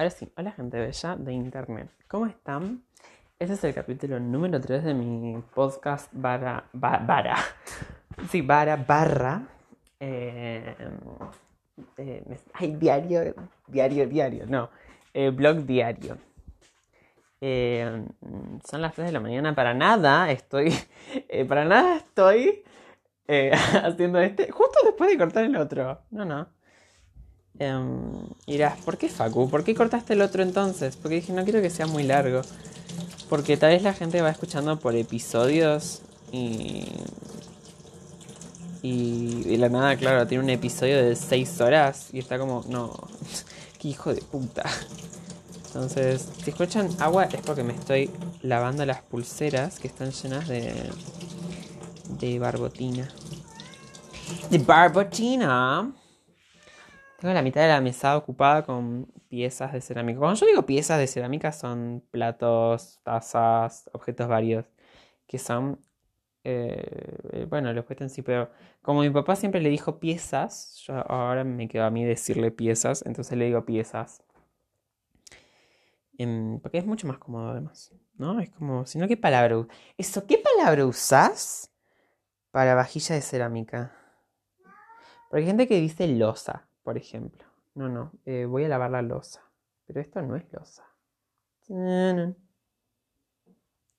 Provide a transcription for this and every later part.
Ahora sí, hola gente bella de internet. ¿Cómo están? Este es el capítulo número 3 de mi podcast Bara. Bara. Sí, Bara Barra. Eh, eh, ay, diario, diario, diario, no. Eh, blog diario. Eh, son las 3 de la mañana. Para nada estoy. Para nada estoy haciendo este. Justo después de cortar el otro. No, no. Um, dirás, ¿por qué Facu? ¿Por qué cortaste el otro entonces? Porque dije, no quiero que sea muy largo. Porque tal vez la gente va escuchando por episodios y. Y de la nada, claro, tiene un episodio de 6 horas y está como, no, qué hijo de puta. Entonces, si escuchan agua es porque me estoy lavando las pulseras que están llenas de. de barbotina. De barbotina. Tengo la mitad de la mesa ocupada con piezas de cerámica. Cuando yo digo piezas de cerámica son platos, tazas, objetos varios. Que son. Eh, bueno, los objetos en sí, pero como mi papá siempre le dijo piezas, yo ahora me quedo a mí decirle piezas, entonces le digo piezas. Em, porque es mucho más cómodo además, ¿no? Es como, si no, ¿qué palabra? Eso, ¿qué palabra usás para vajilla de cerámica? Porque hay gente que dice losa por ejemplo. No, no, eh, voy a lavar la losa. Pero esto no es losa.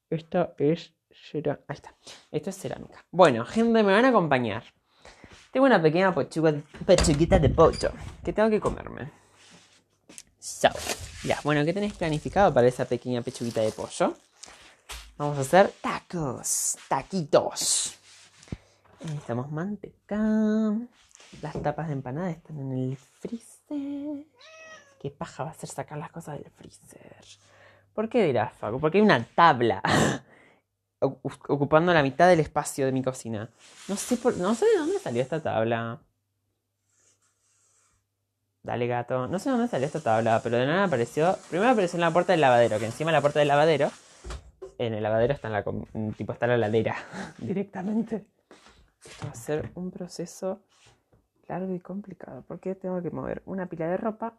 Esto es cerámica. Esto es cerámica. Bueno, gente, me van a acompañar. Tengo una pequeña pechuguita de pollo que tengo que comerme. So, ya, bueno, ¿qué tenéis planificado para esa pequeña pechuguita de pollo? Vamos a hacer tacos, taquitos. Necesitamos manteca. Las tapas de empanada están en el freezer. ¿Qué paja va a ser sacar las cosas del freezer? ¿Por qué dirás, Facu? Porque hay una tabla ocupando la mitad del espacio de mi cocina. No sé, por, no sé de dónde salió esta tabla. Dale, gato. No sé de dónde salió esta tabla, pero de nada apareció. Primero apareció en la puerta del lavadero, que encima de la puerta del lavadero. En el lavadero está en la, tipo, está la ladera directamente. Esto va a ser un proceso largo y complicado porque tengo que mover una pila de ropa,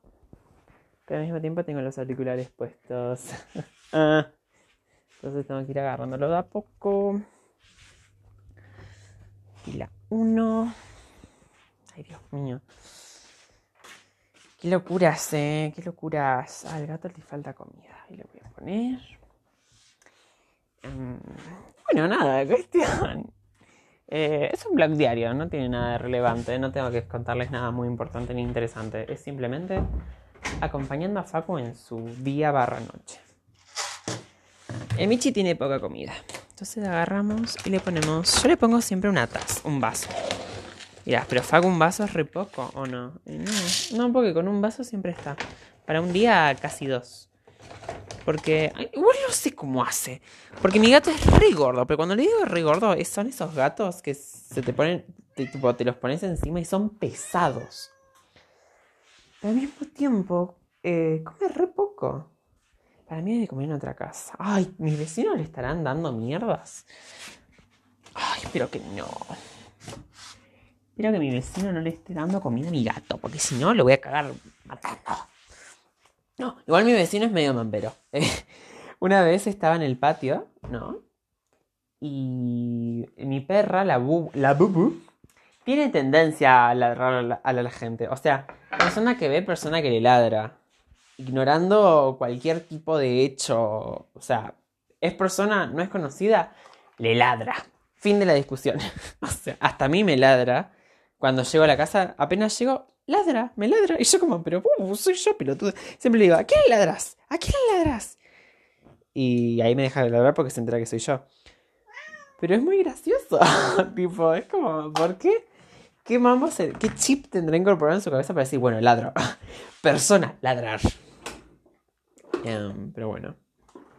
pero al mismo tiempo tengo los auriculares puestos. Entonces tengo que ir agarrándolo de a poco. Pila 1. Ay, Dios mío. Qué locuras, eh. Qué locuras. Al gato le falta comida. Y le voy a poner. Um, bueno, nada, cuestión. Eh, es un blog diario, no tiene nada de relevante, no tengo que contarles nada muy importante ni interesante. Es simplemente acompañando a Facu en su día barra noche. El Michi tiene poca comida. Entonces agarramos y le ponemos. Yo le pongo siempre una taza, un vaso. Mirá, pero Facu un vaso es re poco, ¿o no? no? No, porque con un vaso siempre está. Para un día casi dos. Porque igual no sé cómo hace. Porque mi gato es re gordo. Pero cuando le digo re gordo, son esos gatos que se te ponen. Te, tipo, te los pones encima y son pesados. Pero al mismo tiempo, eh, come re poco. Para mí debe comer en otra casa. Ay, mis vecinos le estarán dando mierdas. Ay, espero que no. Espero que mi vecino no le esté dando comida a mi gato. Porque si no, lo voy a cagar matando. No, igual mi vecino es medio mampero. Una vez estaba en el patio, ¿no? Y mi perra, la, bu la bubu, tiene tendencia a ladrar a la, gente. O sea, persona que ve, persona que le ladra. Ignorando cualquier tipo de hecho. O sea, es persona, no es conocida, le ladra. Fin de la discusión. o sea, hasta a mí me ladra. Cuando llego a la casa, apenas llego, ladra, me ladra. Y yo como, pero uh, soy yo, pelotudo. Siempre le digo, ¿a quién ladras? ¿A quién ladras? Y ahí me deja de ladrar porque se entera que soy yo. Pero es muy gracioso. tipo, es como, ¿por qué? ¿Qué mambo se, qué chip tendrá incorporado en su cabeza para decir, bueno, ladro? Persona, ladrar. Um, pero bueno,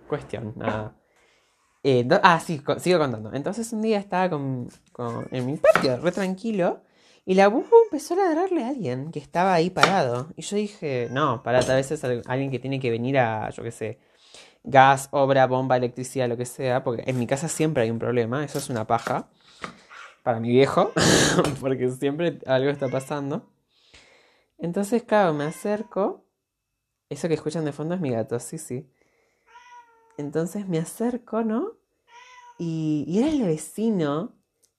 cuestión, nada. Eh, ah, sí, sigo contando. Entonces un día estaba con, con, en mi patio, re tranquilo. Y la bubu empezó a ladrarle a alguien que estaba ahí parado. Y yo dije, no, para a veces alguien que tiene que venir a, yo qué sé, gas, obra, bomba, electricidad, lo que sea. Porque en mi casa siempre hay un problema, eso es una paja. Para mi viejo, porque siempre algo está pasando. Entonces, claro, me acerco Eso que escuchan de fondo es mi gato, sí, sí. Entonces me acerco, ¿no? Y, y era el vecino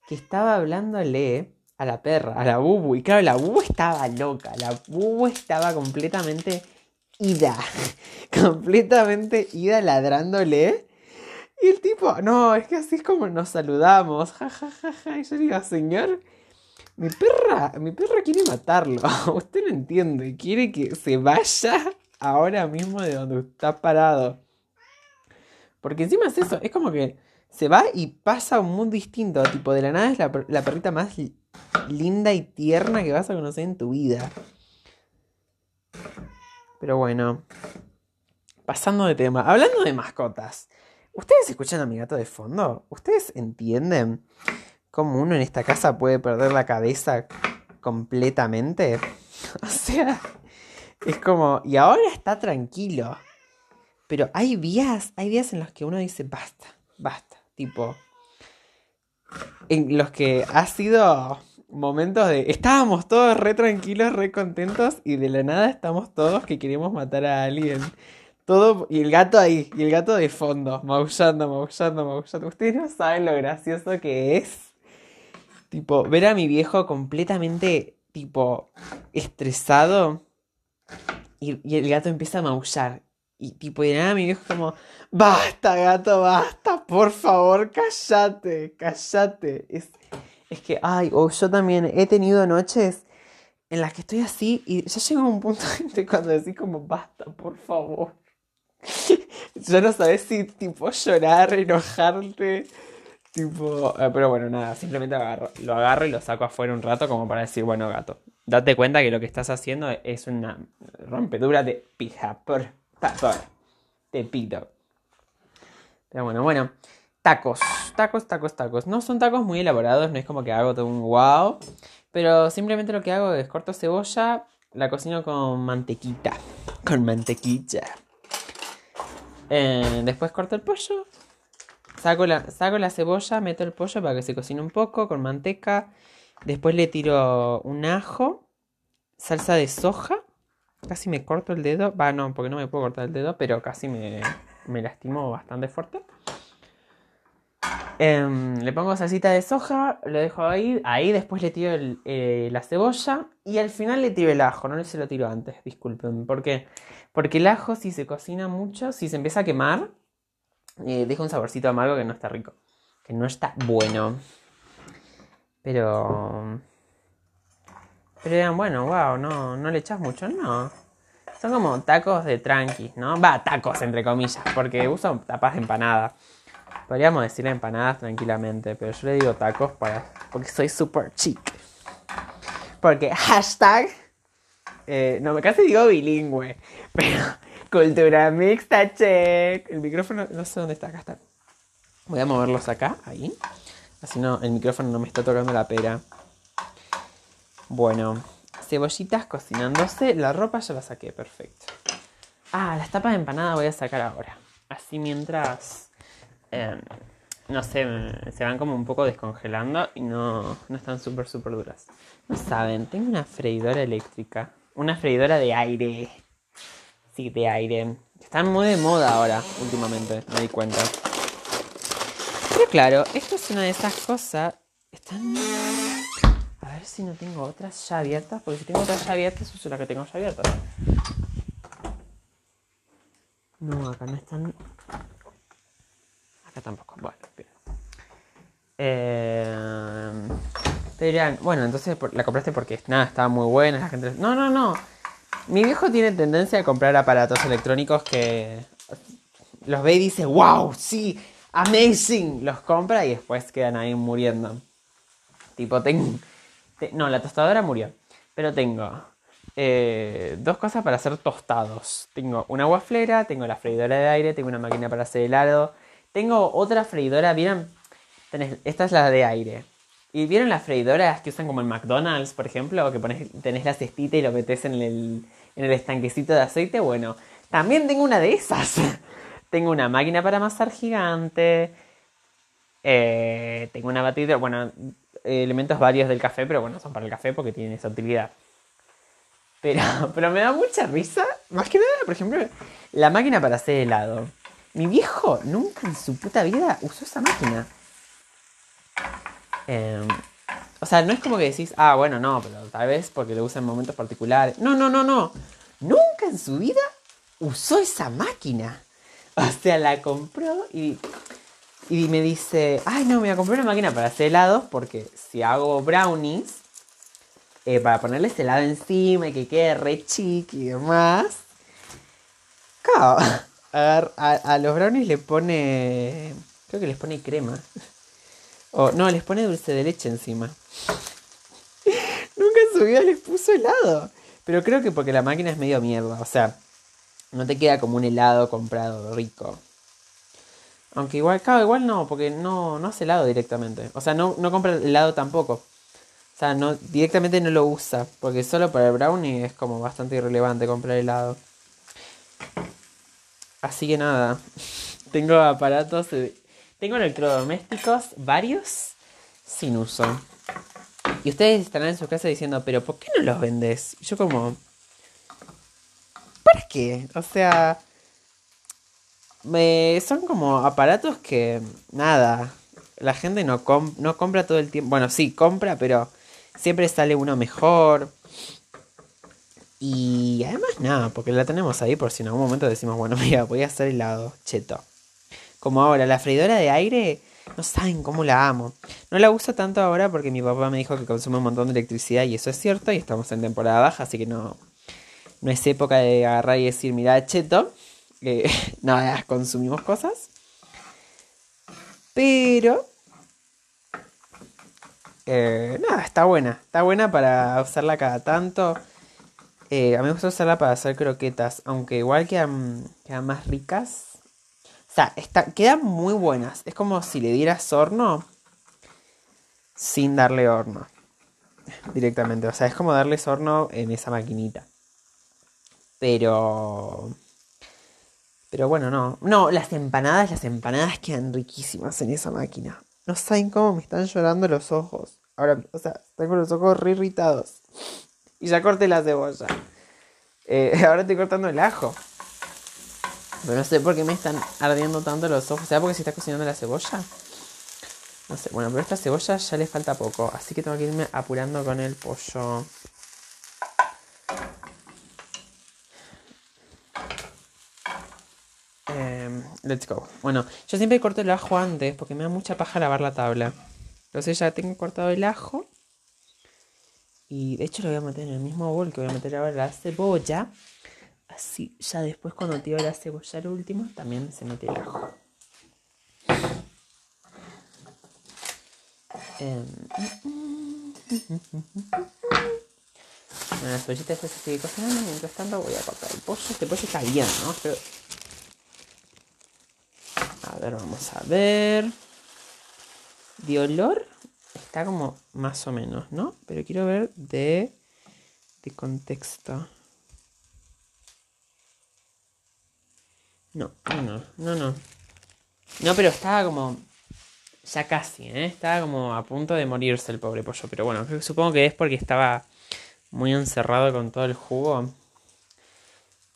que estaba hablándole a la perra, a la bubu. Y claro, la bubu estaba loca, la bubu estaba completamente ida, completamente ida ladrándole. Y el tipo, no, es que así es como nos saludamos, ja, ja, ja, ja. Y yo digo, señor, mi perra, mi perra quiere matarlo. Usted no entiende, quiere que se vaya ahora mismo de donde está parado. Porque encima es eso, es como que se va y pasa un mundo distinto. Tipo, de la nada es la perrita más linda y tierna que vas a conocer en tu vida. Pero bueno, pasando de tema, hablando de mascotas, ¿ustedes escuchan a mi gato de fondo? ¿Ustedes entienden cómo uno en esta casa puede perder la cabeza completamente? O sea, es como, y ahora está tranquilo. Pero hay días, hay días en los que uno dice, basta, basta. Tipo, en los que ha sido momentos de estábamos todos re tranquilos, re contentos y de la nada estamos todos que queremos matar a alguien. Todo y el gato ahí, y el gato de fondo, maullando, maullando, maullando. Ustedes no saben lo gracioso que es. Tipo, ver a mi viejo completamente, tipo, estresado y, y el gato empieza a maullar. Y tipo, y nada mi viejo como, basta gato, basta, por favor, cállate, cállate. Es, es que, ay, o yo también he tenido noches en las que estoy así y ya llega un punto de cuando decís como, basta, por favor. ya no sabes si tipo llorar, enojarte. Tipo, eh, pero bueno, nada, simplemente agarro, lo agarro y lo saco afuera un rato como para decir, bueno, gato, date cuenta que lo que estás haciendo es una rompedura de pija, favor, te pido. Pero bueno, bueno, tacos, tacos, tacos, tacos. No son tacos muy elaborados, no es como que hago todo un wow. Pero simplemente lo que hago es corto cebolla, la cocino con mantequita. Con mantequilla. Eh, después corto el pollo. Saco la, saco la cebolla, meto el pollo para que se cocine un poco con manteca. Después le tiro un ajo, salsa de soja. Casi me corto el dedo. Va, no, porque no me puedo cortar el dedo, pero casi me, me lastimo bastante fuerte. Em, le pongo salsita de soja, lo dejo ahí, ahí después le tiro eh, la cebolla y al final le tiro el ajo, no se lo tiro antes, disculpen. ¿Por qué? Porque el ajo si se cocina mucho, si se empieza a quemar, eh, deja un saborcito amargo que no está rico, que no está bueno. Pero... Pero digan, bueno, wow, no, no le echas mucho, no. Son como tacos de tranqui, ¿no? Va, tacos entre comillas, porque uso tapas de empanada. Podríamos decirle empanadas tranquilamente, pero yo le digo tacos para, porque soy super chic. Porque hashtag, eh, no casi digo bilingüe, pero cultura mixta check. El micrófono, no sé dónde está, acá está. Voy a moverlos acá, ahí. Así no, el micrófono no me está tocando la pera. Bueno, cebollitas cocinándose. La ropa ya la saqué, perfecto. Ah, las tapas de empanada voy a sacar ahora. Así mientras Em, no sé, se van como un poco descongelando y no, no están súper, súper duras. No saben, tengo una freidora eléctrica. Una freidora de aire. Sí, de aire. Están muy de moda ahora, últimamente, me di cuenta. Pero claro, esto es una de esas cosas. Están. Si no tengo otras ya abiertas, porque si tengo otras ya abiertas, es la que tengo ya abiertas. No, acá no están tampoco. Bueno, bien. Eh, te dirán, bueno, entonces la compraste porque nada, estaba muy buena, la gente... No, no, no. Mi viejo tiene tendencia a comprar aparatos electrónicos que los ve y dice, wow, sí, amazing. Los compra y después quedan ahí muriendo. Tipo, tengo... no, la tostadora murió. Pero tengo eh, dos cosas para hacer tostados. Tengo una guaflera, tengo la freidora de aire, tengo una máquina para hacer helado, tengo otra freidora, ¿vieron? esta es la de aire. ¿Y vieron las freidoras que usan como en McDonald's, por ejemplo? Que pones, tenés la cestita y lo metes en el, en el estanquecito de aceite. Bueno, también tengo una de esas. tengo una máquina para amasar gigante. Eh, tengo una batidora. Bueno, elementos varios del café, pero bueno, son para el café porque tienen esa utilidad. Pero, pero me da mucha risa. Más que nada, por ejemplo, la máquina para hacer helado. Mi viejo nunca en su puta vida usó esa máquina. Em, o sea, no es como que decís, ah, bueno, no, pero tal vez porque lo usa en momentos particulares. No, no, no, no. Nunca en su vida usó esa máquina. O sea, la compró y, y me dice, ay, no, me voy a comprar una máquina para hacer helados porque si hago brownies, eh, para ponerles helado encima y que quede re chiqui y demás. Claro, a, a, los brownies le pone, creo que les pone crema. O no, les pone dulce de leche encima. Nunca en su vida les puso helado. Pero creo que porque la máquina es medio mierda. O sea, no te queda como un helado comprado rico. Aunque igual, claro, igual no, porque no, no hace helado directamente. O sea, no, no compra helado tampoco. O sea, no, directamente no lo usa. Porque solo para el brownie es como bastante irrelevante comprar helado. Así que nada. Tengo aparatos. Tengo electrodomésticos varios sin uso. Y ustedes estarán en su casa diciendo, pero ¿por qué no los vendes? Y yo como... ¿Para qué? O sea... Me, son como aparatos que... Nada. La gente no, no compra todo el tiempo. Bueno, sí, compra, pero siempre sale uno mejor. Y además nada, porque la tenemos ahí por si en algún momento decimos, bueno, mira, voy a hacer helado, cheto. Como ahora, la freidora de aire no saben cómo la amo. No la uso tanto ahora porque mi papá me dijo que consume un montón de electricidad y eso es cierto y estamos en temporada baja, así que no, no es época de agarrar y decir, mira, cheto, que nada, consumimos cosas. Pero... Eh, nada, está buena. Está buena para usarla cada tanto. Eh, a mí me gusta usarla para hacer croquetas, aunque igual quedan, quedan más ricas o sea, quedan muy buenas. Es como si le dieras horno sin darle horno. Directamente. O sea, es como darles horno en esa maquinita. Pero... Pero bueno, no. No, las empanadas, las empanadas quedan riquísimas en esa máquina. No saben cómo me están llorando los ojos. Ahora, o sea, tengo los ojos re irritados. Y ya corté la cebolla. Eh, ahora estoy cortando el ajo. Pero no sé por qué me están ardiendo tanto los ojos. ¿Será porque se está cocinando la cebolla? No sé. Bueno, pero esta cebolla ya le falta poco. Así que tengo que irme apurando con el pollo. Let's go. Bueno, yo siempre corto el ajo antes porque me da mucha paja lavar la tabla. Entonces ya tengo cortado el ajo. Y de hecho lo voy a meter en el mismo bol que voy a meter ahora la cebolla. Así, ya después cuando tiro la cebolla al último, también se mete el ajo. Eh, bueno, la cebollita después sigue cocinando. Mientras tanto voy a cortar el pollo. Este pollo está bien, ¿no? Pero... Ver, vamos a ver. De olor está como más o menos, ¿no? Pero quiero ver de, de contexto. No, no, no, no. No, pero estaba como. Ya casi, ¿eh? Estaba como a punto de morirse el pobre pollo. Pero bueno, supongo que es porque estaba muy encerrado con todo el jugo.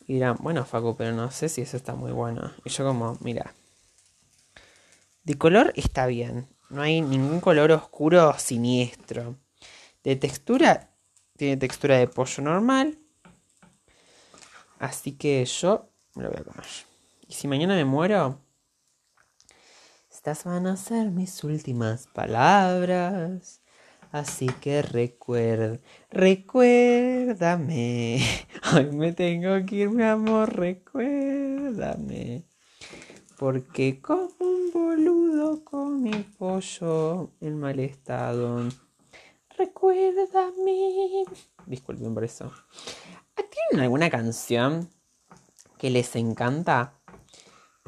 Y dirán, bueno, Facu, pero no sé si eso está muy bueno. Y yo, como, mira. De color está bien. No hay ningún color oscuro siniestro. De textura, tiene textura de pollo normal. Así que yo me lo voy a comer. Y si mañana me muero, estas van a ser mis últimas palabras. Así que recuerda, recuérdame. Hoy me tengo que ir, mi amor, recuérdame. Porque como un boludo con mi pollo en mal estado. Recuérdame. Disculpen por eso. ¿Tienen alguna canción que les encanta?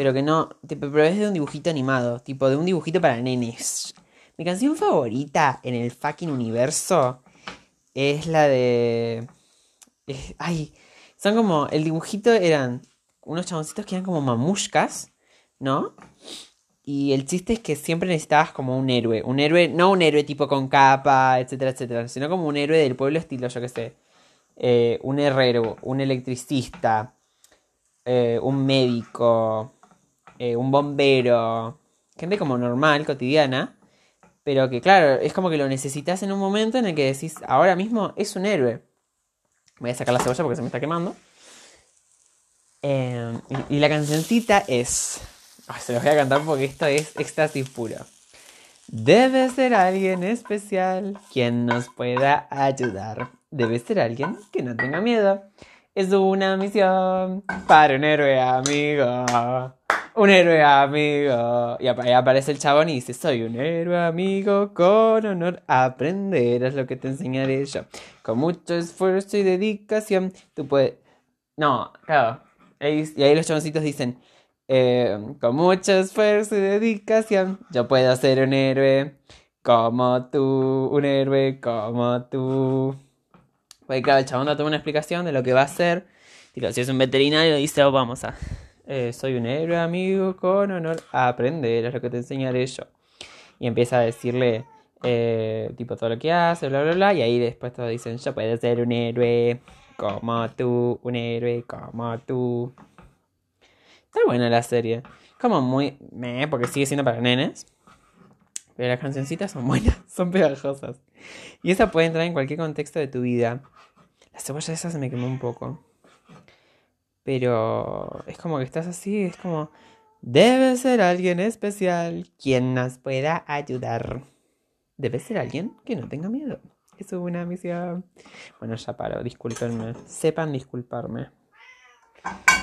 pero que no, pero es de un dibujito animado, tipo de un dibujito para nenes. Mi canción favorita en el fucking universo es la de... ay, son como, el dibujito eran unos chaboncitos que eran como mamushkas, ¿no? Y el chiste es que siempre necesitabas como un héroe. Un héroe, no un héroe tipo con capa, etcétera, etcétera. Sino como un héroe del pueblo estilo, yo qué sé. eh, un herrero, un electricista, eh, un médico, eh, un bombero, gente como normal, cotidiana, pero que claro, es como que lo necesitas en un momento en el que decís, ahora mismo es un héroe. Voy a sacar la cebolla porque se me está quemando. y, la cancioncita es... se los voy a cantar porque esto es éxtasis puro. Debe ser alguien especial quien nos pueda ayudar. Debe ser alguien que no tenga miedo. Es una misión para un héroe amigo. Un héroe amigo. Y aparece el chabón y dice, soy un héroe amigo con honor. Aprenderás lo que te enseñaré yo. Con mucho esfuerzo y dedicación, tú puedes... No, claro. Y ahí los chaboncitos dicen, eh, con mucho esfuerzo y dedicación, yo puedo ser un héroe como tú, un héroe como tú. Pues claro, el chabón da toda una explicación de lo que va a hacer. si es un veterinario, dice, oh, vamos a... Eh, soy un héroe amigo con honor a aprender, es lo que te enseñaré yo. Y empieza a decirle, eh, tipo, todo lo que hace, bla, bla, bla. Y ahí después todos dicen, yo puedo ser un héroe como tú, un héroe como tú. Está buena la serie. Como muy. Meh, porque sigue siendo para nenes. Pero las cancioncitas son buenas, son pegajosas. Y esa puede entrar en cualquier contexto de tu vida. La cebolla esa se me quemó un poco. Pero es como que estás así, es como. Debe ser alguien especial quien nos pueda ayudar. Debe ser alguien que no tenga miedo. Es una misión. Bueno, ya paro, discúlpenme. Sepan disculparme.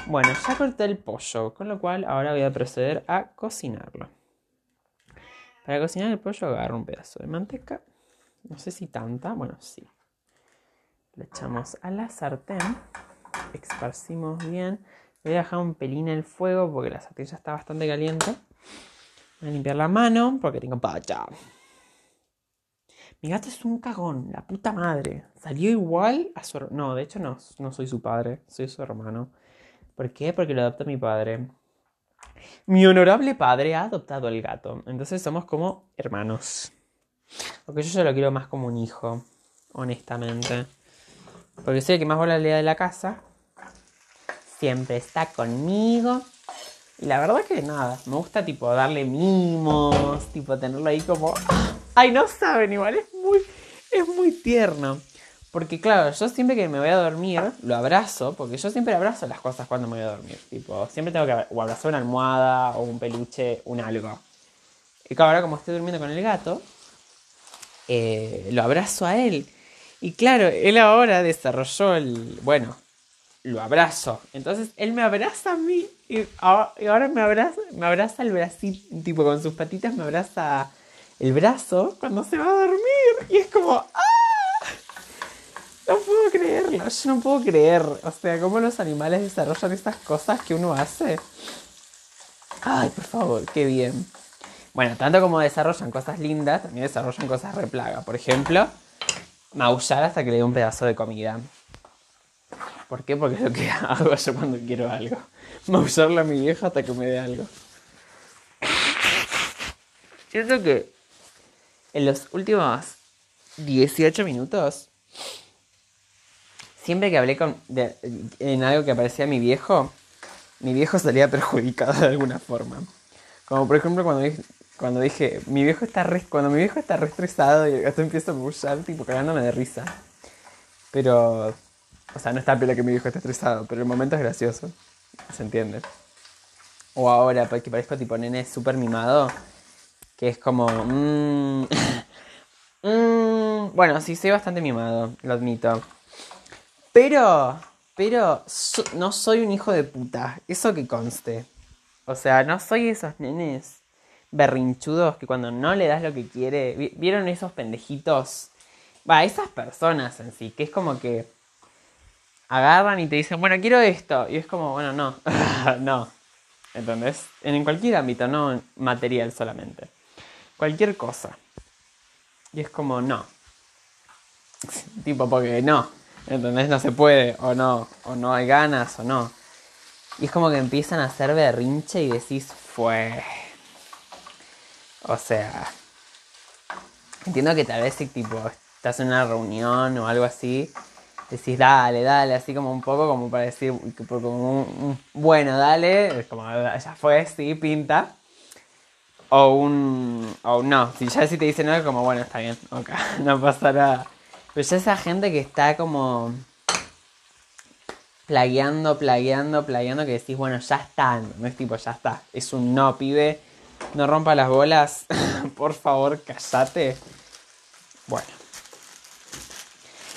Bueno, ya corté el pollo, con lo cual ahora voy a proceder a cocinarlo. Para cocinar el pollo agarro un pedazo de manteca. No sé si tanta, bueno, sí. Le echamos a la sartén. Esparcimos bien. Voy a dejar un pelín el fuego porque la sartén ya está bastante caliente. Voy a limpiar la mano porque tengo pacha. Mi gato es un cagón, la puta madre. Salió igual a su... No, de hecho no, no soy su padre, soy su hermano. ¿Por qué? Porque lo adopta mi padre. Mi honorable padre ha adoptado al gato. Entonces somos como hermanos. Porque yo ya lo quiero más como un hijo, honestamente. Porque soy el que más bola le da de la casa. Siempre está conmigo. Y la verdad que nada, me gusta tipo darle mimos, tipo tenerlo ahí como... Ay, no saben, igual es muy, es muy tierno. Porque claro, yo siempre que me voy a dormir, lo abrazo, porque yo siempre abrazo las cosas cuando me voy a dormir. Tipo, siempre tengo que o abrazar una almohada o un peluche, un algo. Y ahora como estoy durmiendo con el gato, eh, lo abrazo a él. Y claro, él ahora desarrolló el... Bueno, lo abrazo. Entonces él me abraza a mí y ahora me abraza, me abraza el bracito, tipo con sus patitas me abraza el brazo cuando se va a dormir. Y es como... ¡Ah! No puedo creerlo, yo no puedo creer. O sea, cómo los animales desarrollan estas cosas que uno hace. Ay, por favor, qué bien. Bueno, tanto como desarrollan cosas lindas, también desarrollan cosas replaga. Por ejemplo, maullar hasta que le dé un pedazo de comida. ¿Por qué? Porque es lo que hago yo cuando quiero algo. Maullarle a mi vieja hasta que me dé algo. Siento que en los últimos 18 minutos siempre que hablé con, en algo que parecía mi viejo, mi viejo salía perjudicado de alguna forma. Como por ejemplo cuando dije, cuando dije mi viejo está re, cuando mi viejo está estresado y el gato empieza a bullar, tipo cagándome de risa. Pero, o sea, no está pela que mi viejo esté estresado, pero el momento es gracioso. ¿Se entiende? O ahora, pues, que parezco tipo nene súper mimado, que es como... Mmm, bueno, sí, soy bastante mimado, lo admito. Pero, pero no soy un hijo de puta, eso que conste. O sea, no soy esos nenes berrinchudos que cuando no le das lo que quiere, ¿vieron esos pendejitos? Va, esas personas en sí, que es como que agarran y te dicen, bueno, quiero esto. Y es como, bueno, no, no. ¿Entendés? En cualquier ámbito, no material solamente. Cualquier cosa. Y es como, no. tipo, porque no. ¿Entendés? No se puede, o no, o no hay ganas, o no. Y es como que empiezan a hacer berrinche y decís, fue. O sea. Entiendo que tal vez si tipo estás en una reunión o algo así decís, dale, dale, así como un poco como para decir, como un, bueno, dale, como ya fue, sí, pinta. O un, o no, si ya si te dicen algo como, bueno, está bien, ok, no pasa nada. Ya esa gente que está como plagueando, plagueando, plagueando, que decís, bueno, ya está, no es tipo, ya está, es un no, pibe, no rompa las bolas, por favor, callate. Bueno.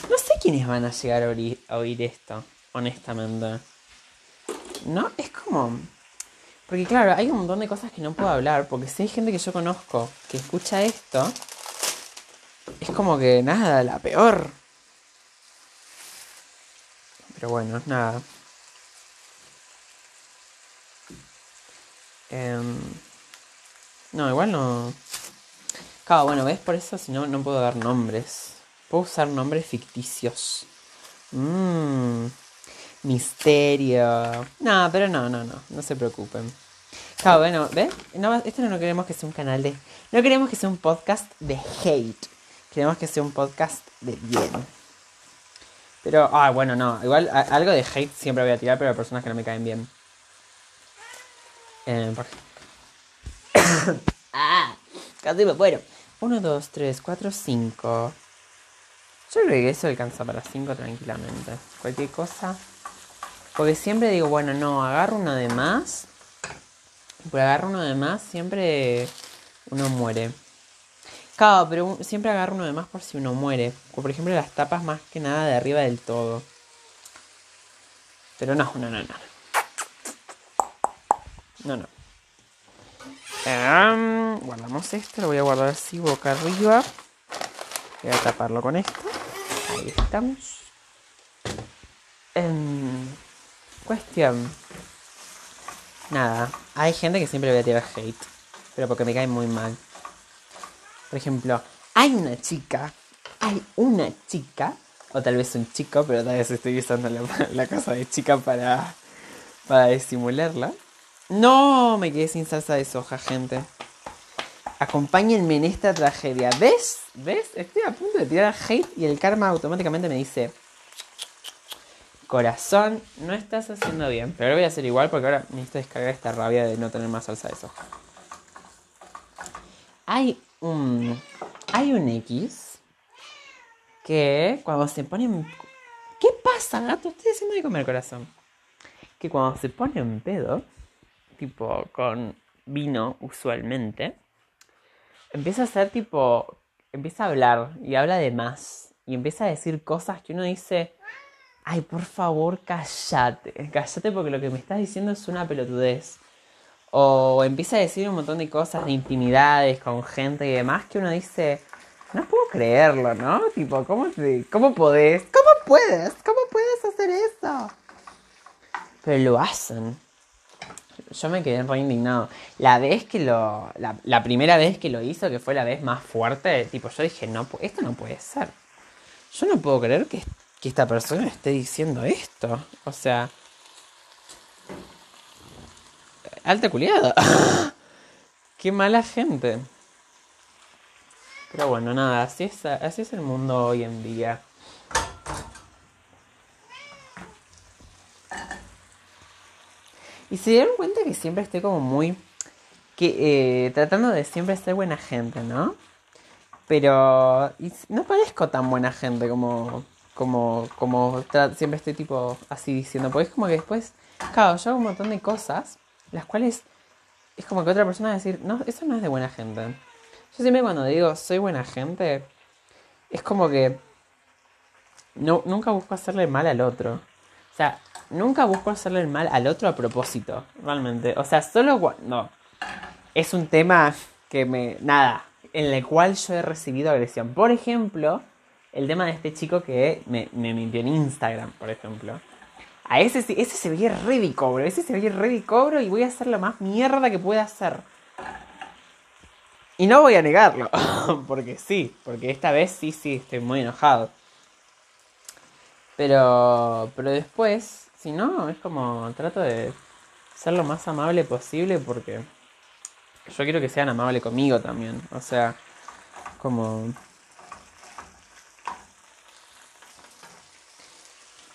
No sé quiénes van a llegar a oír, esto, honestamente. No, es como... Porque claro, hay un montón de cosas que no puedo hablar, porque si hay gente que yo conozco que escucha esto, es como que nada, la peor. Pero bueno, nada. Em, no, igual no. Claro, bueno, ¿ves? Por eso si no, no puedo dar nombres. Puedo usar nombres ficticios. Mmm. Misterio. No, pero no, no, no. No se preocupen. Claro, bueno, ¿ves? No, esto no queremos que sea un canal de. No queremos que sea un podcast de hate. Queremos que sea un podcast de bien. Pero, ah, bueno, no. Igual algo de hate siempre voy a tirar, pero a personas que no me caen bien. Eh, ah, casi me muero. 1, 2, 3, 4, 5. Yo creo que eso alcanza para 5 tranquilamente. Cualquier cosa. Porque siempre digo, bueno, no, agarro uno de más. Por agarro uno de más, siempre uno muere. Claro, pero siempre agarro uno de más por si uno muere. Por ejemplo las tapas más que nada de arriba del todo. Pero no, no, no, no. No, no. guardamos esto, lo voy a guardar así boca arriba. Voy a taparlo con esto. Ahí estamos. En cuestión. Nada, hay gente que siempre voy a tirar hate. Pero porque me cae muy mal. Por ejemplo, hay una chica, hay una chica, o tal vez un chico, pero tal vez estoy usando la, casa de chica para, para disimularla. No, me quedé sin salsa de soja, gente. Acompáñenme en esta tragedia. ¿Ves? ¿Ves? Estoy a punto de tirar hate y el karma automáticamente me dice... Corazón, no estás haciendo bien. Pero lo voy a hacer igual porque ahora necesito descargar esta rabia de no tener más salsa de soja. Hay un, hay un X que cuando se ponen... ¿Qué pasa, gato? Estoy haciendo de comer corazón. Que cuando se pone en pedo, tipo con vino usualmente, empieza a ser tipo... Empieza a hablar y habla de más. Y empieza a decir cosas que uno dice... Ay, por favor, cállate. Cállate porque lo que me estás diciendo es una pelotudez. O empieza a decir un montón de cosas, de intimidades con gente y demás que uno dice, no puedo creerlo, ¿no? Tipo, ¿cómo, te, cómo podés? ¿Cómo puedes? ¿Cómo puedes hacer eso? Pero lo hacen. Yo me quedé re indignado. La vez que lo. La, primera vez que lo hizo, que fue la vez más fuerte, tipo, yo dije, no, esto no puede ser. Yo no puedo creer que, que esta persona esté diciendo esto. O sea, alta culiada. Qué mala gente. Pero bueno, nada, así es, el mundo hoy en día. Y se dieron cuenta que siempre estoy como muy... Que, eh, tratando de siempre ser buena gente, ¿no? Pero no parezco tan buena gente como, como, como siempre estoy tipo así diciendo. Porque es como que después, claro, yo hago un montón de cosas las cuales es como que otra persona va a decir, no, eso no es de buena gente. Yo siempre cuando digo soy buena gente, es como que no, nunca busco hacerle mal al otro. O sea, nunca busco hacerle el mal al otro a propósito, realmente. O sea, solo cuando es un tema que me... Nada, en el cual yo he recibido agresión. Por ejemplo, el tema de este chico que me, me mintió en Instagram, por ejemplo. A ese, ese se ve re cobro. Ese se ve re cobro y voy a hacer lo más mierda que pueda hacer. Y no voy a negarlo. porque sí. Porque esta vez sí, sí, estoy muy enojado. Pero. Pero después. Si no, es como. Trato de ser lo más amable posible porque. Yo quiero que sean amables conmigo también. O sea. Como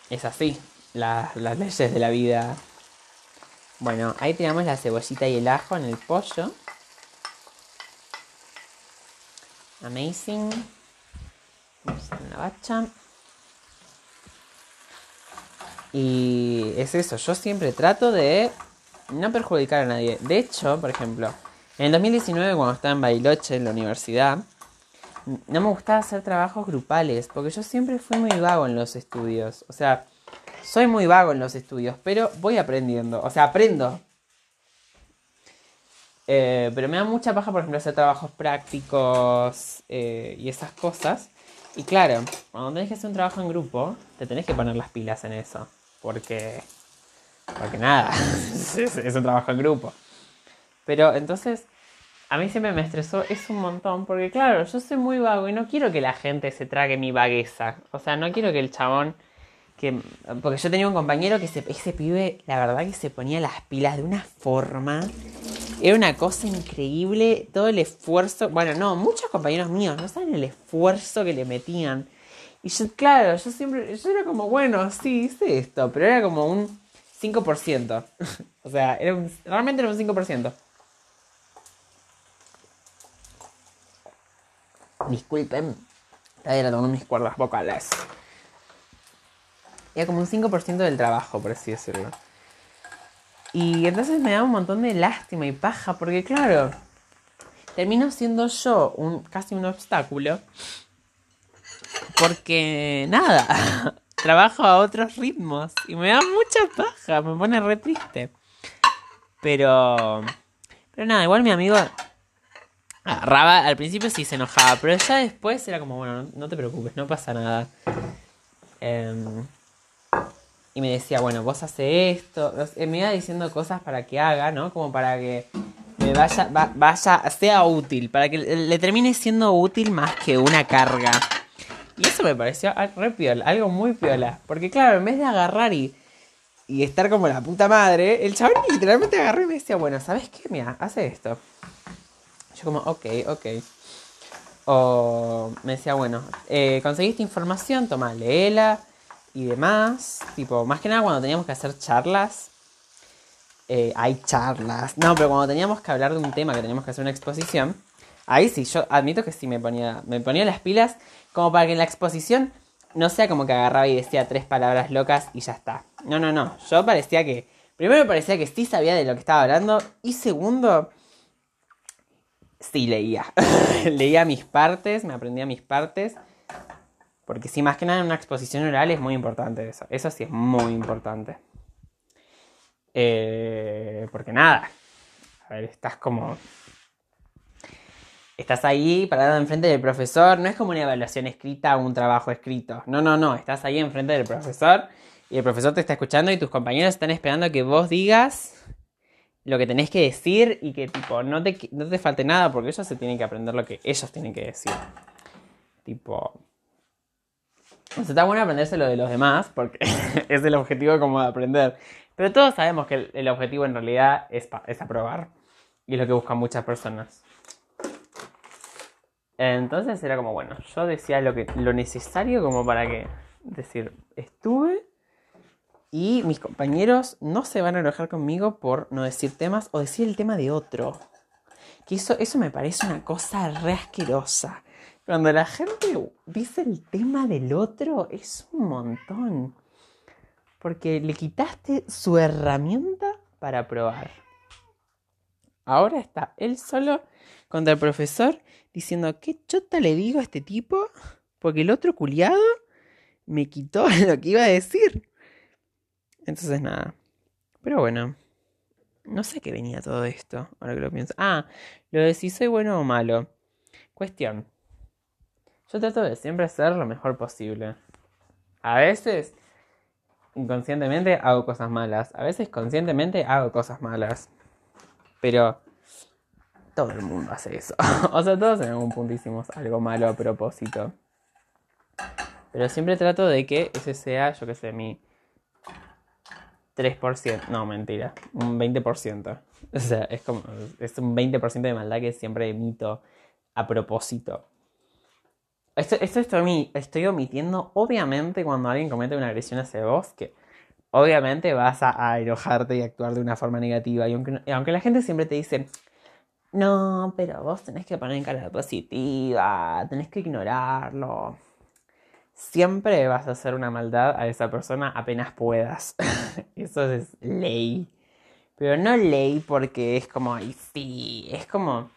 es así, las leyes de la vida. Bueno, ahí tenemos la cebollita y el ajo en el pollo. Amazing. Vamos a la bacha. Y es eso, yo siempre trato de no perjudicar a nadie. De hecho, por ejemplo, en el 2019 cuando estaba en Bailoche en la universidad, no me gustaba hacer trabajos grupales, porque yo siempre fui muy vago en los estudios. O sea, soy muy vago en los estudios, pero voy aprendiendo. O sea, aprendo. Eh, pero me da mucha paja, por ejemplo, hacer trabajos prácticos eh, y esas cosas. Y claro, cuando tenés que hacer un trabajo en grupo, te tenés que poner las pilas en eso. Porque. Porque nada, es, un trabajo en grupo. Pero entonces, a mí siempre me estresó es un montón. Porque claro, yo soy muy vago y no quiero que la gente se trague mi vagueza. O sea, no quiero que el chabón. Que, porque yo tenía un compañero que se, ese pibe, la verdad que se ponía las pilas de una forma. Era una cosa increíble. Todo el esfuerzo. Bueno, no, muchos compañeros míos no saben el esfuerzo que le metían y yo, claro, yo siempre, yo era como, bueno, sí, hice esto, pero era como un 5%. o sea, era un, realmente era un 5%. Disculpen, estaba tomando mis cuerdas vocales. Era como un 5% del trabajo, por así decirlo. Y entonces me da un montón de lástima y paja, porque claro, termino siendo yo un, casi un obstáculo porque nada, trabajo a otros ritmos y me da mucha paja, me pone re triste. Pero, pero nada, igual mi amigo Raba al principio sí se enojaba, pero ya después era como, bueno, no, te preocupes, no pasa nada. Em, y me decía, bueno, vos haces esto. Me iba diciendo cosas para que haga, ¿no? Como para que me vaya, vaya, sea útil, para que le termine siendo útil más que una carga. Y eso me pareció re algo muy piola. Porque claro, en vez de agarrar y, y estar como la puta madre, el chabón literalmente agarró y me decía, bueno, ¿sabes qué? Mira, hace esto. Yo como, ok, ok. O me decía, bueno, eh, conseguiste información, toma, léela y demás. Tipo, más que nada cuando teníamos que hacer charlas. Eh, hay charlas. No, pero cuando teníamos que hablar de un tema, que teníamos que hacer una exposición. Ahí sí, yo admito que sí me ponía, me ponía las pilas como para que en la exposición no sea como que agarraba y decía tres palabras locas y ya está. No, no, no. Yo parecía que. Primero me parecía que sí sabía de lo que estaba hablando. Y segundo, sí leía. leía mis partes, me aprendía mis partes. Porque sí, más que nada en una exposición oral es muy importante eso. Eso sí es muy importante. Eh, porque nada. A ver, estás como estás ahí parado enfrente del profesor, no es como una evaluación escrita o un trabajo escrito. No, no, no, estás ahí enfrente del profesor y el profesor te está escuchando y tus compañeros están esperando que vos digas lo que tenés que decir y que tipo no te, no te falte nada porque ellos se tienen que aprender lo que ellos tienen que decir. Tipo... Está bueno aprenderse lo de los demás porque es el objetivo como de aprender. Pero todos sabemos que el, objetivo en realidad es, es aprobar. Y es lo que buscan muchas personas. Entonces era como, bueno, yo decía lo, que, lo necesario como para que, decir, estuve y mis compañeros no se van a enojar conmigo por no decir temas o decir el tema de otro. Que eso, eso me parece una cosa re asquerosa. Cuando la gente dice el tema del otro es un montón. Porque le quitaste su herramienta para probar. Ahora está él solo contra el profesor diciendo, ¿qué chota le digo a este tipo? Porque el otro culiado me quitó lo que iba a decir. Entonces nada. Pero bueno. No sé qué venía todo esto, ahora que lo pienso. Ah, lo de si soy bueno o malo. Cuestión. Yo trato de siempre hacer lo mejor posible. A veces, inconscientemente hago cosas malas. A veces, conscientemente hago cosas malas. Pero todo el mundo hace eso. o sea, todos en algún punto hicimos algo malo a propósito. Pero siempre trato de que ese sea, yo que sé, mi 3%. No, mentira. Un 20%. O sea, es como. Es un 20% de maldad que siempre emito a propósito. Esto, esto estoy, estoy omitiendo, obviamente, cuando alguien comete una agresión hacia vos, que obviamente vas a, enojarte y actuar de una forma negativa. Y aunque, aunque la gente siempre te dice, no, pero vos tenés que poner en cara positiva, tenés que ignorarlo. Siempre vas a hacer una maldad a esa persona apenas puedas. Eso es ley. Pero no ley porque es como, ay, sí, es como...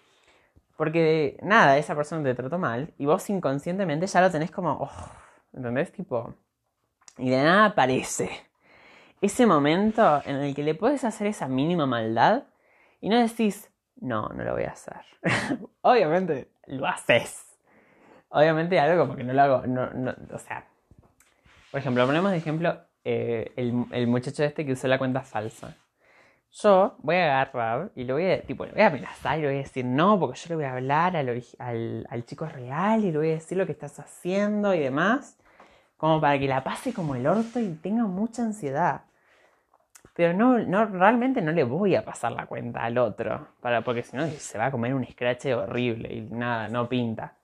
Porque nada, esa persona te trató mal y vos inconscientemente ya lo tenés como, oh, ¿entendés? Tipo... Y de nada aparece. Ese momento en el que le puedes hacer esa mínima maldad y no decís, no, no lo voy a hacer. Obviamente lo haces. Obviamente algo como que no lo hago, no, no, o sea, por ejemplo, ponemos de ejemplo eh, el, el, muchacho este que usó la cuenta falsa. Yo voy a agarrar y lo voy a, tipo, le voy a amenazar y le voy a decir no, porque yo le voy a hablar al chico real y le voy a decir lo que estás haciendo y demás, como para que la pase como el orto y tenga mucha ansiedad. Pero no, no, realmente no le voy a pasar la cuenta al otro, para, porque si no se va a comer un scratch horrible y nada, no pinta.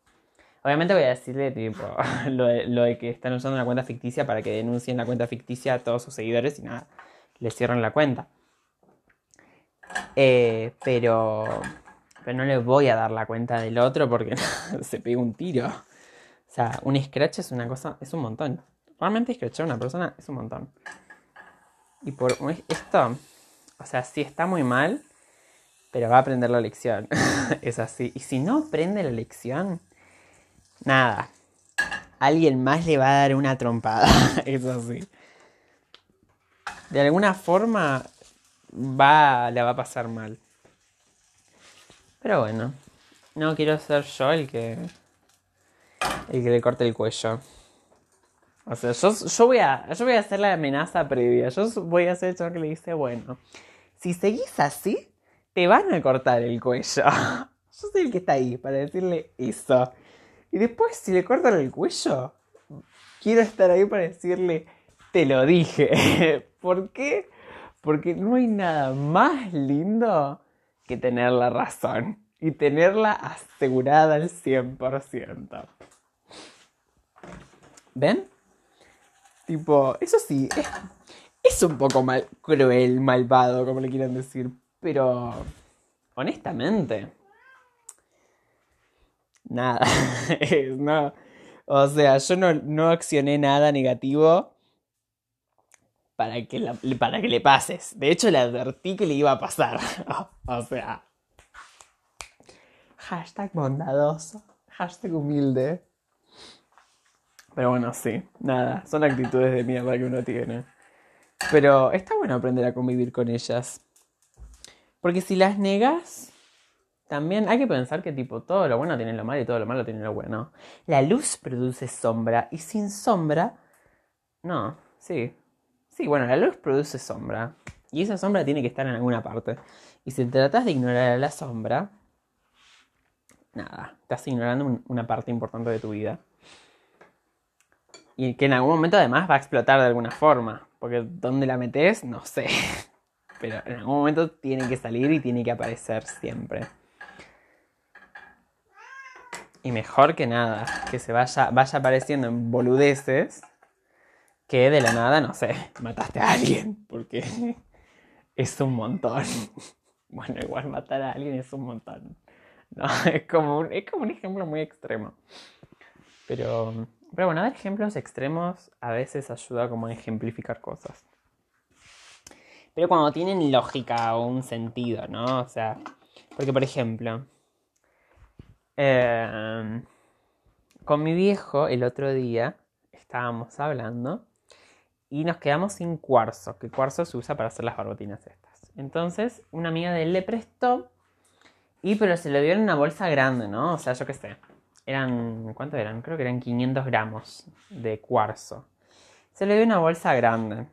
Obviamente voy a decirle tipo, lo, de, lo de que están usando una cuenta ficticia para que denuncien la cuenta ficticia a todos sus seguidores y nada, le cierran la cuenta. Eh, pero, pero no le voy a dar la cuenta del otro porque se pega un tiro. O sea, un scratch es una cosa, es un montón. Realmente scratchar a una persona es un montón. Y por esto, o sea, sí está muy mal, pero va a aprender la lección. es así. Y si no aprende la lección, nada. Alguien más le va a dar una trompada. es así. De alguna forma va, le va a pasar mal. Pero bueno, no quiero ser yo el que el que le corte el cuello. O sea, yo, voy a, yo voy a hacer la amenaza previa. Yo voy a hacer el que le dice, bueno, si seguís así, te van a cortar el cuello. Yo soy el que está ahí para decirle eso. Y después, si le cortan el cuello, quiero estar ahí para decirle, te lo dije. ¿Por qué? Porque no hay nada más lindo que tener la razón y tenerla asegurada al 100%. ¿Ven? Tipo, eso sí, es, un poco mal, cruel, malvado, como le quieran decir. Pero, honestamente, nada. no, o sea, yo no, no accioné nada negativo para que, para que le pases. De hecho, le advertí que le iba a pasar. o sea, hashtag bondadoso, hashtag humilde. Pero bueno, sí, nada, son actitudes de mierda que uno tiene. Pero está bueno aprender a convivir con ellas. Porque si las negas, también hay que pensar que tipo todo lo bueno tiene lo malo y todo lo malo tiene lo bueno. La luz produce sombra y sin sombra, no, sí. Sí, bueno, la luz produce sombra. Y esa sombra tiene que estar en alguna parte. Y si tratas de ignorar la sombra, nada, estás ignorando una parte importante de tu vida. Y que en algún momento además va a explotar de alguna forma. Porque donde la metes, no sé. Pero en algún momento tiene que salir y tiene que aparecer siempre. Y mejor que nada, que se vaya, vaya apareciendo en boludeces que de la nada, no sé, mataste a alguien. Porque es un montón. Bueno, igual matar a alguien es un montón. No, es como es como un ejemplo muy extremo. Pero pero bueno, dar ejemplos extremos a veces ayuda como a ejemplificar cosas. Pero cuando tienen lógica o un sentido, ¿no? O sea, porque por ejemplo, em, con mi viejo el otro día estábamos hablando y nos quedamos sin cuarzo, que cuarzo se usa para hacer las barbotinas estas. Entonces, una amiga de él le prestó y pero se lo dio en una bolsa grande, ¿no? O sea, yo qué sé, eran, ¿cuánto eran? Creo que eran 500 gramos de cuarzo. Se le dio una bolsa grande.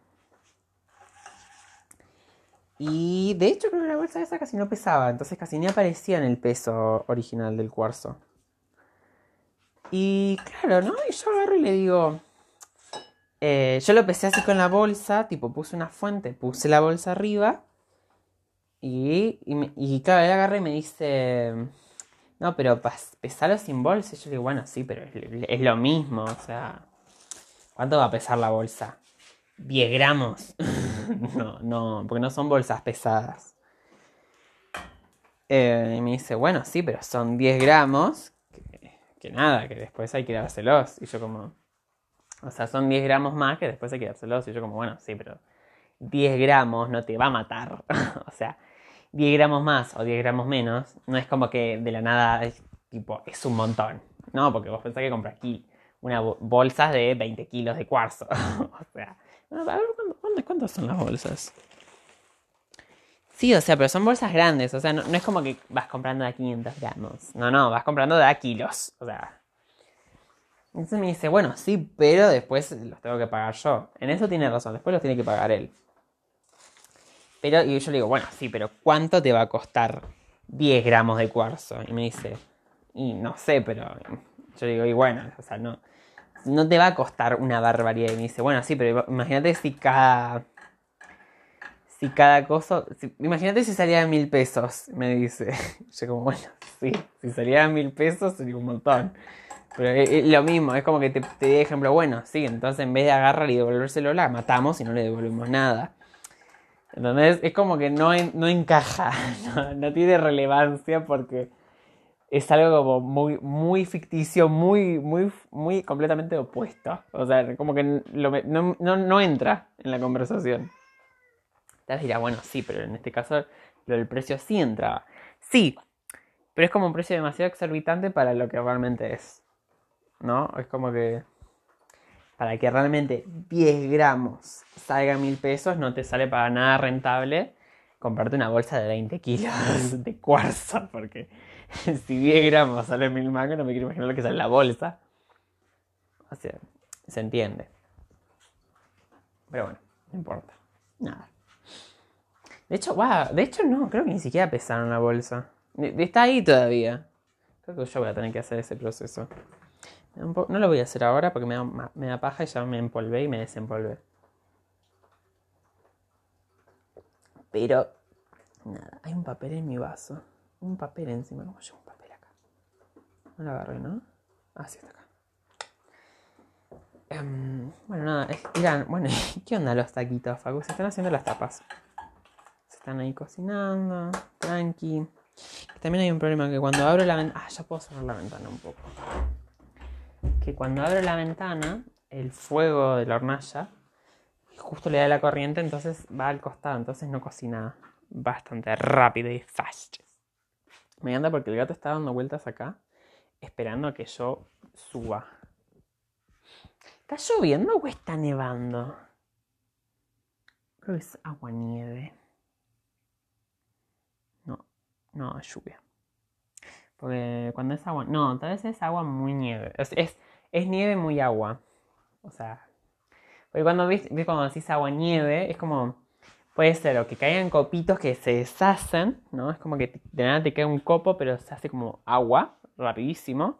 Y de hecho creo que la bolsa esa casi no pesaba, entonces casi ni aparecía en el peso original del cuarzo. Y claro, ¿no? Y yo agarro y le digo, eh, yo lo pesé así con la bolsa, tipo puse una fuente, puse la bolsa arriba y, y, y claro, él agarra y me dice, no, pero pesarlo sin bolsa. Y yo digo, bueno, sí, pero es, lo mismo. O sea, ¿cuánto va a pesar la bolsa? 10 gramos. no, no, porque no son bolsas pesadas. Eh, y me dice, bueno, sí, pero son 10 gramos. Que, que, nada, que después hay que dárselos. Y yo como, o sea, son 10 gramos más que después hay que dárselos. Y yo como, bueno, sí, pero 10 gramos no te va a matar. o sea, 10 gramos más o 10 gramos menos, no es como que de la nada es tipo, es un montón. No, porque vos pensás que compras aquí una bolsa de 20 kilos de cuarzo. o sea, a ¿cuántas son las bolsas? Sí, o sea, pero son bolsas grandes. O sea, no, es como que vas comprando de 500 gramos. No, no, vas comprando de a kilos. O sea. Entonces me dice, bueno, sí, pero después los tengo que pagar yo. En eso tiene razón, después los tiene que pagar él. Pero y yo le digo, bueno, sí, pero ¿cuánto te va a costar 10 gramos de cuarzo? Y me dice, y no sé, pero yo digo, y bueno, o sea, no, no te va a costar una barbaridad. Y me dice, bueno, sí, pero imagínate si cada, si cada cosa, imagínate si salía de mil pesos, me dice. Yo como, bueno, sí, si salía de mil pesos sería un montón. Pero es, lo mismo, es como que te, te di ejemplo, bueno, sí, entonces en vez de agarrar y devolvérselo, la matamos y no le devolvemos nada. Entonces es como que no, no encaja, no, tiene relevancia porque es algo como muy, muy ficticio, muy, muy, muy completamente opuesto. O sea, como que no, no, entra en la conversación. Te dirá, bueno, sí, pero en este caso lo del precio sí entraba. Sí, pero es como un precio demasiado exorbitante para lo que realmente es. ¿No? Es como que para que realmente 10 gramos salga mil pesos, no te sale para nada rentable comprarte una bolsa de 20 kilos de cuarzo, porque si 10 gramos sale mil mangos, no me quiero imaginar lo que sale la bolsa. O sea, se entiende. Pero bueno, no importa. Nada. De hecho, wow, de hecho no, creo que ni siquiera pesaron la bolsa. Está ahí todavía. Creo que yo voy a tener que hacer ese proceso. No lo voy a hacer ahora porque me da, paja y ya me empolvé y me desempolvé. Pero, nada, hay un papel en mi vaso. Un papel encima. ¿Cómo llevo un papel acá? No lo agarré, ¿no? Ah, sí, está acá. Em, bueno, nada, es, bueno, ¿qué onda los taquitos, Facu? Se están haciendo las tapas. Se están ahí cocinando, tranqui. También hay un problema que cuando abro la ventana... Ah, ya puedo cerrar la ventana un poco que cuando abro la ventana, el fuego de la hornalla justo le da la corriente, entonces va al costado, entonces no cocina bastante rápido y fast. Me encanta porque el gato está dando vueltas acá, esperando a que yo suba. ¿Está lloviendo o está nevando? Creo que es agua nieve. No, no, lluvia. Porque cuando es agua. No, tal vez es agua muy nieve. Es, es, nieve muy agua. O sea. Porque cuando ves, cuando decís agua nieve, es como. Puede ser o que caigan copitos que se deshacen, ¿no? Es como que de nada te cae un copo, pero se hace como agua, rapidísimo.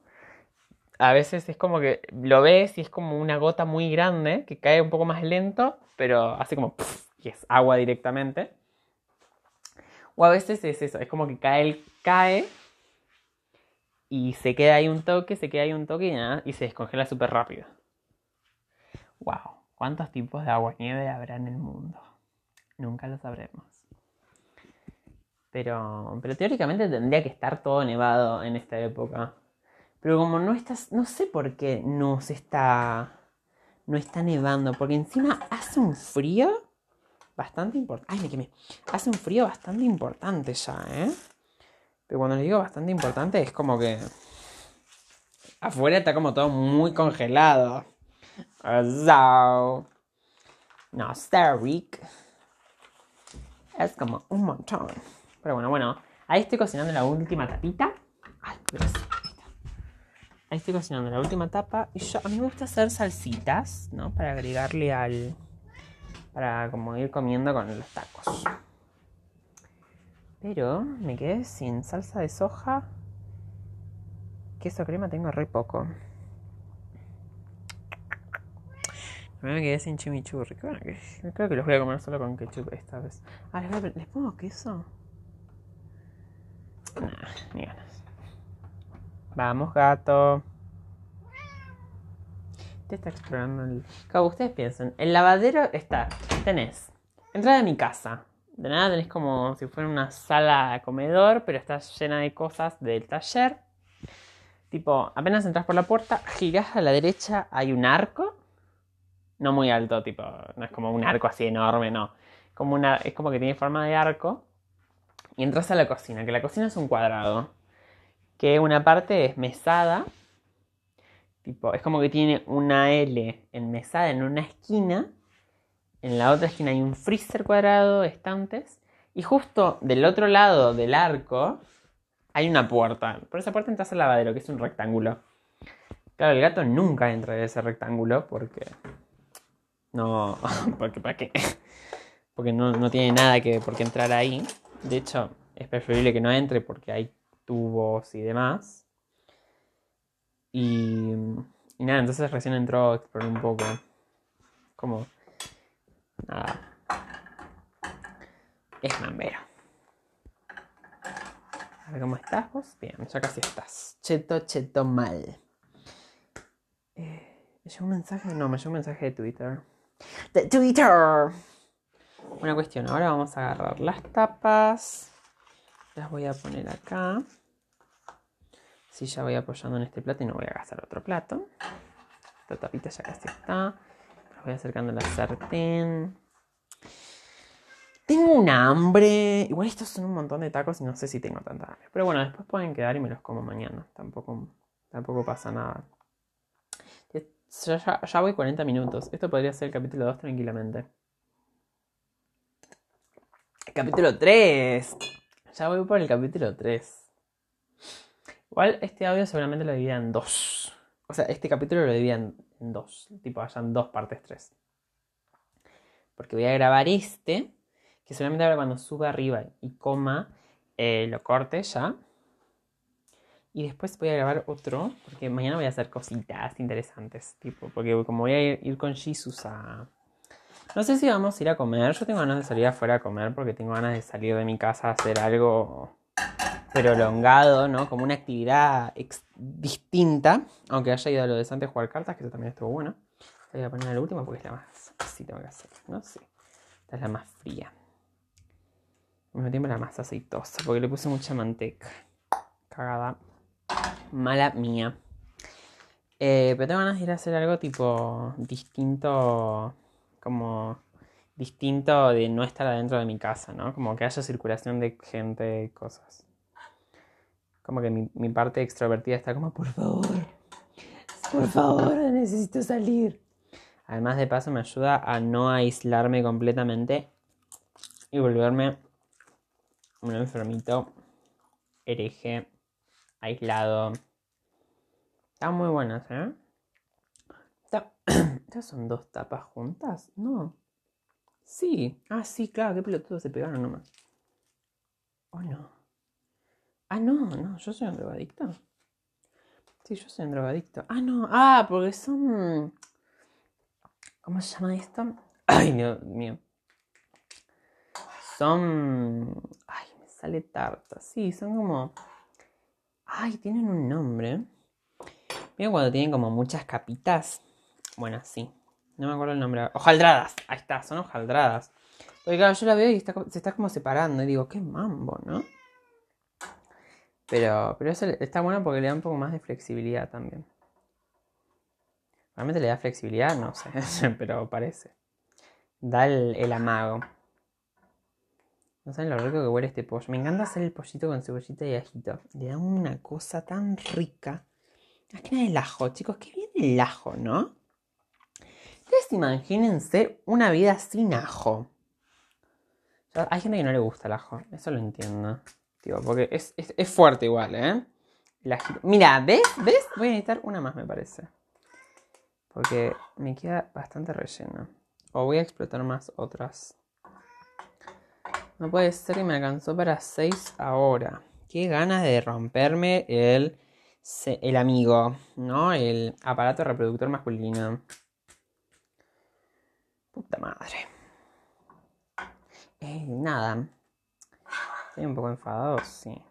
A veces es como que lo ves y es como una gota muy grande que cae un poco más lento, pero hace como. y es agua directamente. O a veces es eso, es como que cae, cae y se queda ahí un toque, se queda ahí un toque y nada, y se descongela súper rápido. ¡Wow! ¿Cuántos tipos de agua nieve habrá en el mundo? Nunca lo sabremos. Pero, pero teóricamente tendría que estar todo nevado en esta época. Pero como no estás, no sé por qué no se está, no está nevando, porque encima hace un frío bastante importante. Ay, me quemé. Hace un frío bastante importante ya, ¿eh? Pero cuando les digo bastante importante es como que afuera está como todo muy congelado. No sé, Rick. Es como un montón. Pero bueno, bueno. Ahí estoy cocinando la última tapita. Ay, gracias. Ahí estoy cocinando la última tapa. Y yo, a mí me gusta hacer salsitas, ¿no? Para agregarle al... Para como ir comiendo con los tacos. Pero me quedé sin salsa de soja. Queso crema tengo re poco. Me quedé sin chimichurri. Creo que los voy a comer solo con ketchup esta vez. Ah, ¿les, pongo queso? Nah, ni ganas. Vamos, gato. Te está explorando el. Como ustedes piensan, el lavadero está. Tenés. Entrada de mi casa. De nada tenés como si fuera una sala comedor, pero está llena de cosas del taller. Tipo, apenas entras por la puerta, girás a la derecha, hay un arco. No muy alto, tipo, no es como un arco así enorme, no. Como una, es como que tiene forma de arco. Y entras a la cocina, que la cocina es un cuadrado. Que una parte es mesada. Tipo, es como que tiene una L enmesada en una esquina. En la otra esquina hay un freezer cuadrado, estantes. Y justo del otro lado del arco hay una puerta. Por esa puerta entras al lavadero, que es un rectángulo. Claro, el gato nunca entra en ese rectángulo porque. No. Porque para qué. Porque no, tiene nada que por qué entrar ahí. De hecho, es preferible que no entre porque hay tubos y demás. Y, y nada, entonces recién entró a explorar un poco. Como. Nada. Es mambero. A ver cómo estás vos. Bien, ya casi estás. Cheto, cheto mal. Eh, ¿Me llegó un mensaje? No, me llegó un mensaje de Twitter. ¡De Twitter! Una cuestión, ahora vamos a agarrar las tapas. Las voy a poner acá. Si ya voy apoyando en este plato y no voy a gastar otro plato. Esta tapita ya casi está. Voy acercando la sartén. Tengo un hambre. Igual estos son un montón de tacos y no sé si tengo tanta hambre. Pero bueno, después pueden quedar y me los como mañana. Tampoco, tampoco pasa nada. Ya, voy 40 minutos. Esto podría ser el capítulo 2 tranquilamente. Capítulo 3. Ya voy por el capítulo 3. Igual este audio seguramente lo dividía en dos. O sea, este capítulo lo dividía en dos. Tipo, hayan dos partes 3. Porque voy a grabar este. Que seguramente ahora cuando suba arriba y coma, eh, lo corte ya. Y después voy a grabar otro. Porque mañana voy a hacer cositas interesantes. Tipo, porque como voy a ir, ir con Jesus a no sé si vamos a ir a comer. Yo tengo ganas de salir afuera a comer porque tengo ganas de salir de mi casa a hacer algo prolongado, ¿no? Como una actividad distinta. Aunque haya ido a lo de Santos a jugar cartas, que eso también estuvo bueno. Voy a poner la última porque es la más. Sí, tengo que hacer, ¿no? Sí. Esta es la más fría. Al mismo tiempo la más aceitosa porque le puse mucha manteca. Cagada. Mala mía. Eh, pero tengo ganas de ir a hacer algo tipo distinto como distinto de no estar adentro de mi casa, ¿no? Como que haya circulación de gente cosas. Como que mi, mi parte extrovertida está como, por favor, por favor, necesito salir. Además de paso me ayuda a no aislarme completamente y volverme un enfermito, hereje, aislado. Están muy buenas, ¿eh? ¿Estas son dos tapas juntas? No. Sí. Ah, sí, claro, qué pelotudos se pegaron nomás. ¿O no? Ah, no, no, yo soy un drogadicto. Sí, yo soy un drogadicto. Ah, no. Ah, porque son. ¿Cómo se llama esto? Ay, Dios mío. Son. Ay, me sale tarta. Sí, son como. Ay, tienen un nombre. Mira cuando tienen como muchas capitas. Bueno, sí. No me acuerdo el nombre. Hojaldradas. Ahí está, son hojaldradas. Porque claro, yo la veo y se está como separando. Y digo, qué mambo, ¿no? Pero, pero eso está bueno porque le da un poco más de flexibilidad también. Realmente le da flexibilidad, no sé, pero parece. Da el, amago. No saben lo rico que huele este pollo. Me encanta hacer el pollito con cebollita y ajito. Le da una cosa tan rica. Es que el ajo, chicos. Qué bien el ajo, ¿no? Ustedes imagínense una vida sin ajo. hay gente que no le gusta el ajo, eso lo entiendo. Porque es, fuerte igual, ¿eh? Mira, ¿ves? ¿Ves? Voy a necesitar una más, me parece. Porque me queda bastante relleno. O voy a explotar más otras. No puede ser que me alcanzó para 6 ahora. Qué ganas de romperme el, el amigo, ¿no? El aparato reproductor masculino. Puta madre. Eh, nada. Estoy un poco enfadado, sí.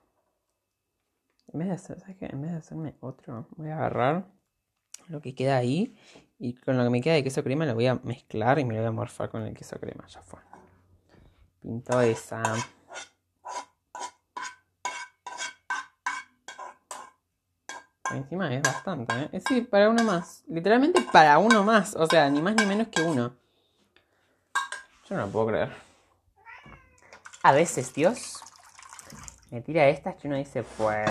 En vez de hacerme otro, voy a agarrar lo que queda ahí y con lo que me queda de queso crema lo voy a mezclar y me lo voy a morfar con el queso crema. Ya fue. Pinto esa. Encima es bastante, ¿eh? Es decir, para uno más. Literalmente para uno más. O sea, ni más ni menos que uno. Yo no lo puedo creer. A veces, Dios me tira estas que uno dice, pues...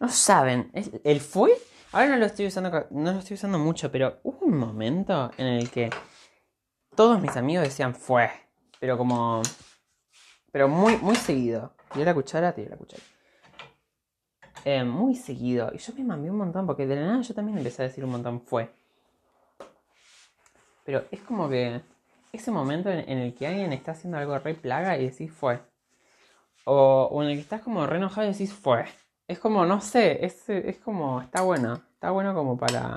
No saben, el fue, ahora no lo estoy usando, no lo estoy usando mucho, pero hubo un momento en el que todos mis amigos decían fue, pero como, pero muy, muy seguido. Tiré la cuchara, tiré la cuchara. Eh, muy seguido. Y yo me mamé un montón, porque de la nada yo también empecé a decir un montón fue. Pero es como que ese momento en, el que alguien está haciendo algo re plaga y decís fue. O, o en el que estás como re enojado y decís fue. Es como, no sé, es, es como, está bueno. Está bueno como para,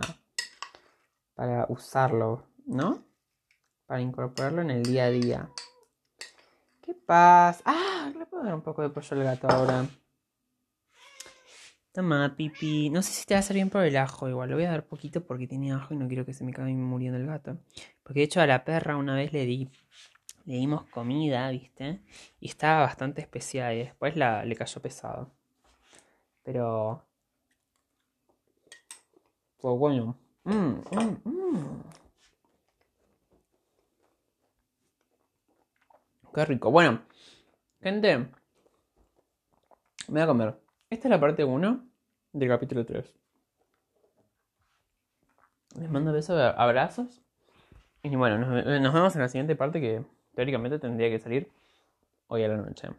para usarlo, ¿no? Para incorporarlo en el día a día. ¿Qué pasa? Ah, le puedo dar un poco de pollo al gato ahora. Toma, pipi. No sé si te va a hacer bien por el ajo. Igual lo voy a dar poquito porque tiene ajo y no quiero que se me acabe muriendo el gato. Porque de hecho a la perra una vez le di. Le dimos comida, ¿viste? Y estaba bastante especial. Y después la, le cayó pesado. Pero. Pues bueno. Mmm, mmm, mmm. Qué rico. Bueno, gente. Me voy a comer. Esta es la parte 1 del capítulo 3. Les mando besos, abrazos. Y bueno, nos, nos vemos en la siguiente parte que teóricamente tendría que salir hoy a la noche.